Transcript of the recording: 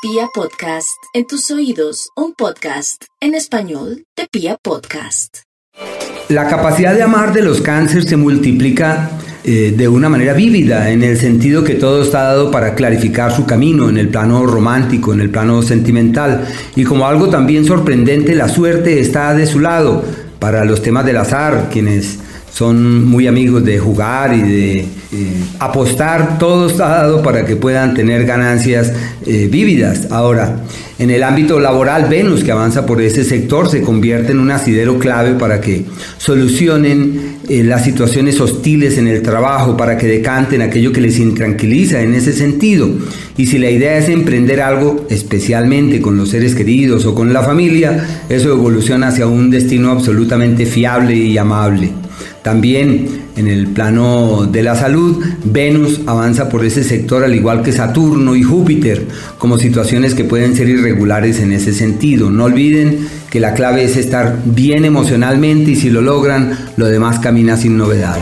Pia Podcast, en tus oídos, un podcast en español de Pia Podcast. La capacidad de amar de los cánceres se multiplica eh, de una manera vívida, en el sentido que todo está dado para clarificar su camino en el plano romántico, en el plano sentimental. Y como algo también sorprendente, la suerte está de su lado para los temas del azar, quienes son muy amigos de jugar y de eh, apostar, todo está dado para que puedan tener ganancias eh, vívidas. Ahora, en el ámbito laboral, Venus, que avanza por ese sector, se convierte en un asidero clave para que solucionen eh, las situaciones hostiles en el trabajo, para que decanten aquello que les intranquiliza en ese sentido. Y si la idea es emprender algo, especialmente con los seres queridos o con la familia, eso evoluciona hacia un destino absolutamente fiable y amable. También en el plano de la salud, Venus avanza por ese sector al igual que Saturno y Júpiter, como situaciones que pueden ser irregulares en ese sentido. No olviden que la clave es estar bien emocionalmente y si lo logran, lo demás camina sin novedad.